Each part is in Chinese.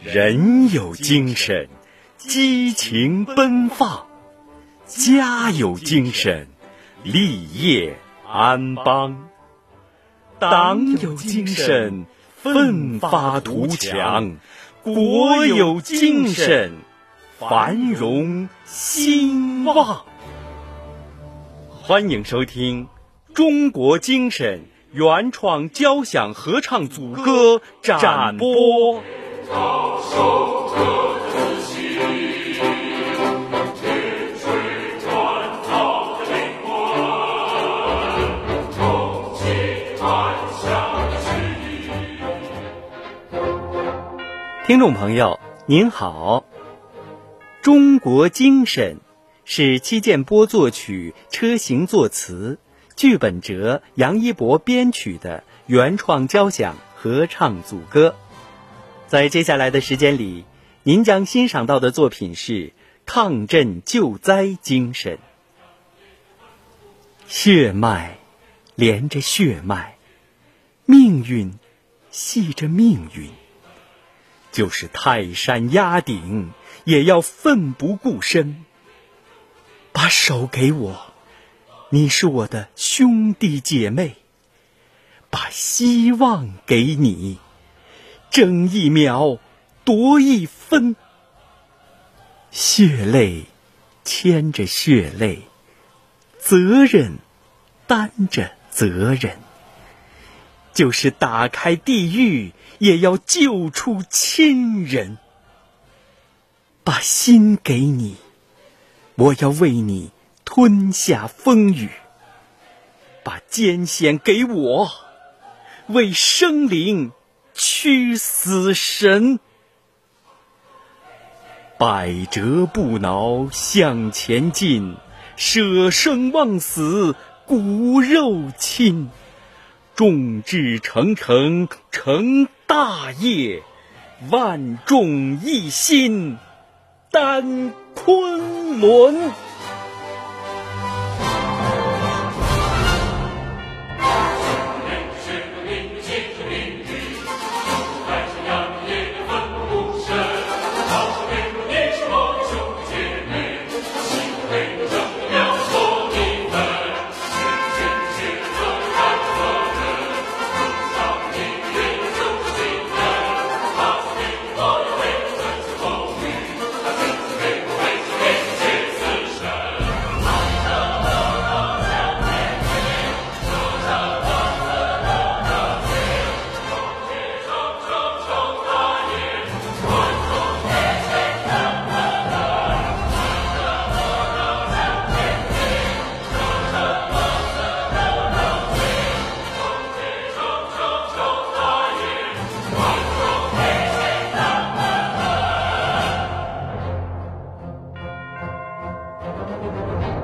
人有精神，激情奔放；家有精神，立业安邦；党有精神，奋发图强；国有精神，繁荣兴旺。欢迎收听《中国精神》原创交响合唱组歌展播。唱首歌自新，天水传唱的灵魂，重庆安乡的诗意。听众朋友，您好，《中国精神》是戚建波作曲、车行作词、剧本哲、杨一博编曲的原创交响合唱组歌。在接下来的时间里，您将欣赏到的作品是抗震救灾精神。血脉连着血脉，命运系着命运，就是泰山压顶，也要奋不顾身。把手给我，你是我的兄弟姐妹。把希望给你。争一秒，夺一分。血泪牵着血泪，责任担着责任。就是打开地狱，也要救出亲人。把心给你，我要为你吞下风雨。把艰险给我，为生灵。驱死神，百折不挠向前进，舍生忘死骨肉亲，众志成城成大业，万众一心担昆仑。Música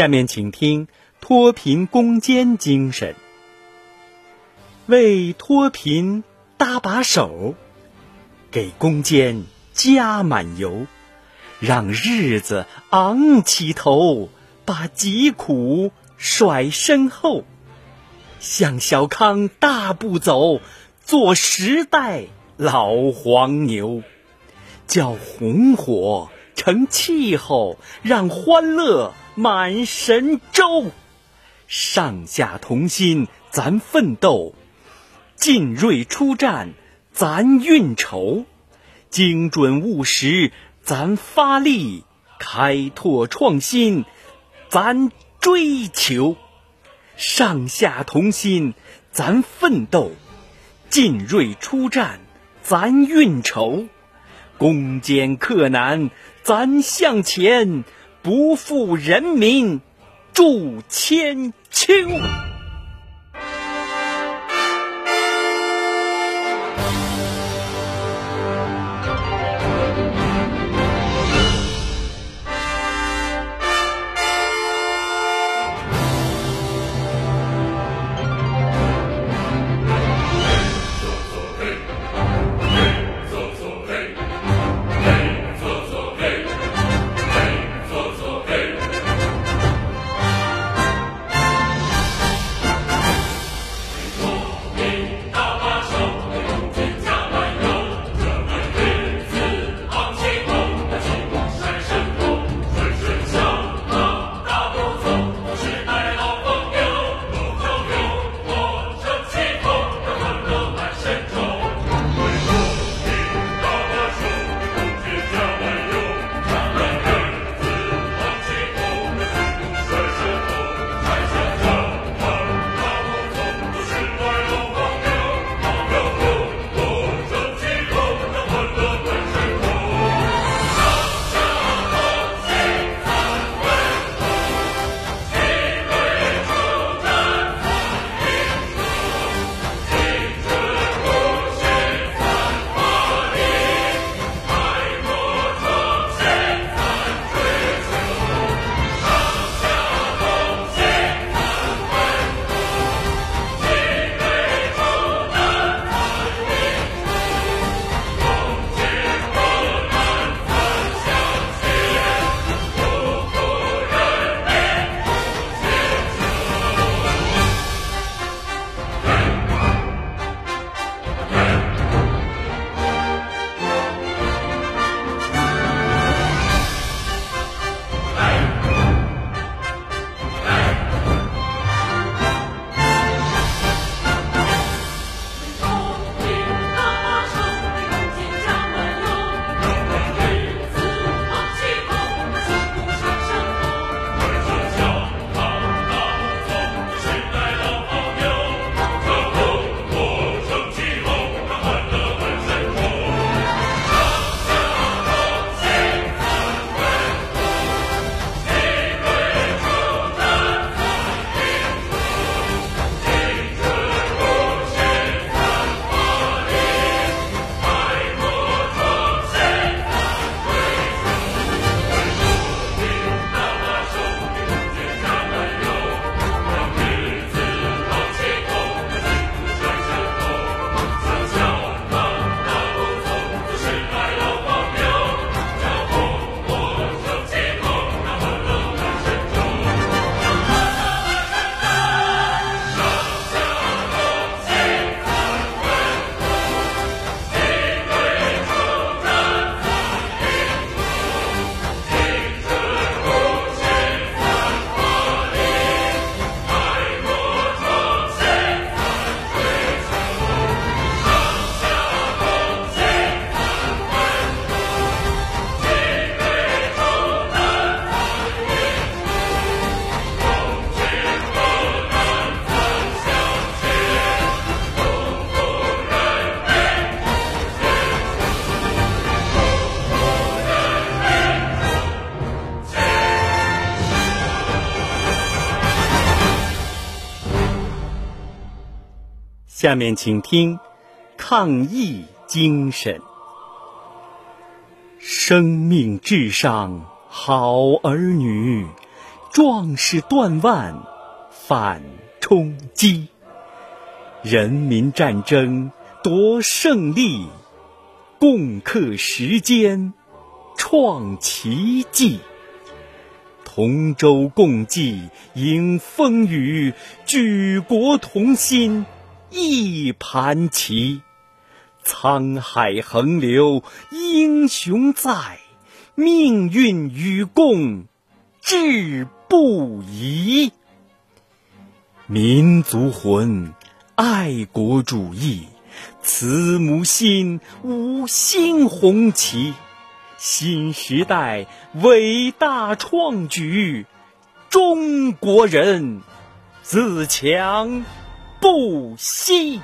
下面请听脱贫攻坚精神，为脱贫搭把手，给攻坚加满油，让日子昂起头，把疾苦甩身后，向小康大步走，做时代老黄牛，叫红火成气候，让欢乐。满神州，上下同心，咱奋斗；进锐出战，咱运筹；精准务实，咱发力；开拓创新，咱追求。上下同心，咱奋斗；进锐出战，咱运筹；攻坚克难，咱向前。不负人民，铸千秋。下面请听抗疫精神：生命至上，好儿女，壮士断腕反冲击，人民战争夺胜利，共克时艰创奇迹。同舟共济迎风雨，举国同心。一盘棋。沧海横流英雄在，命运与共志不移。民族魂，爱国主义，慈母心，五星红旗。新时代伟大创举，中国人自强不惜。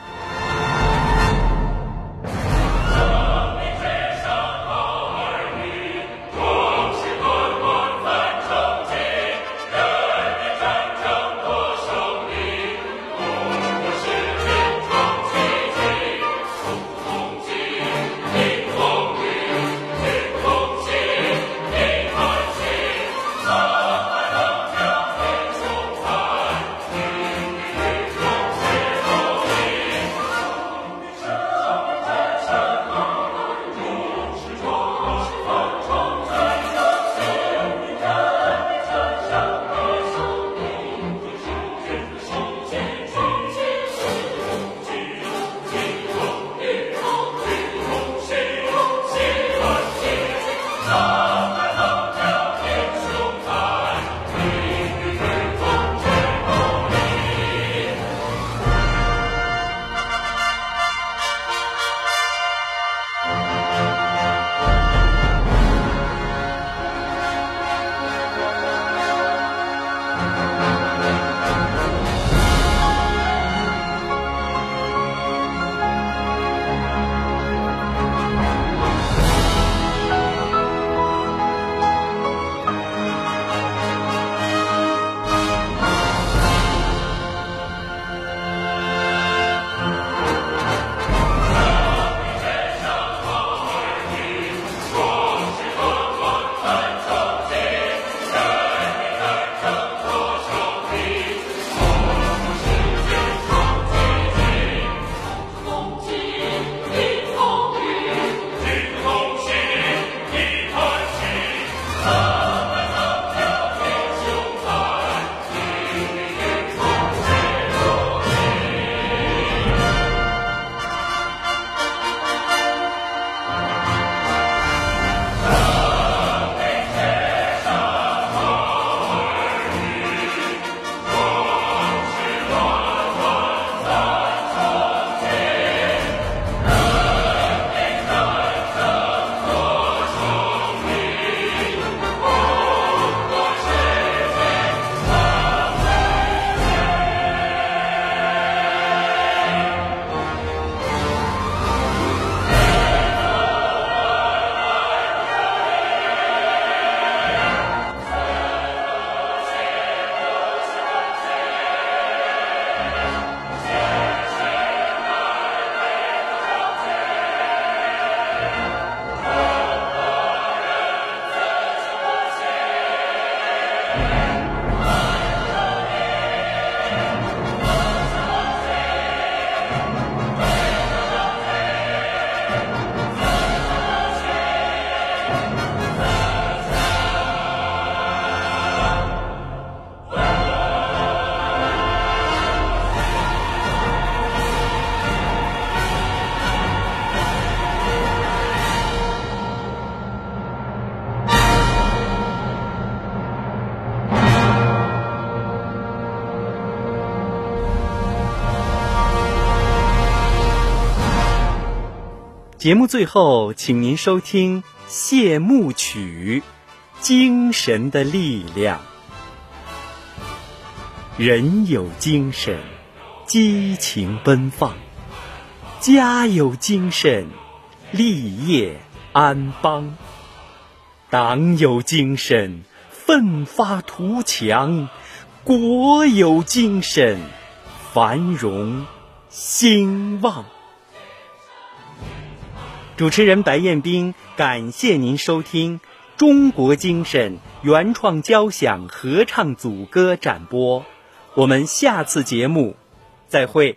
节目最后，请您收听谢幕曲《精神的力量》。人有精神，激情奔放；家有精神，立业安邦；党有精神，奋发图强；国有精神，繁荣兴旺。主持人白彦斌，感谢您收听中国精神原创交响合唱组歌展播。我们下次节目再会。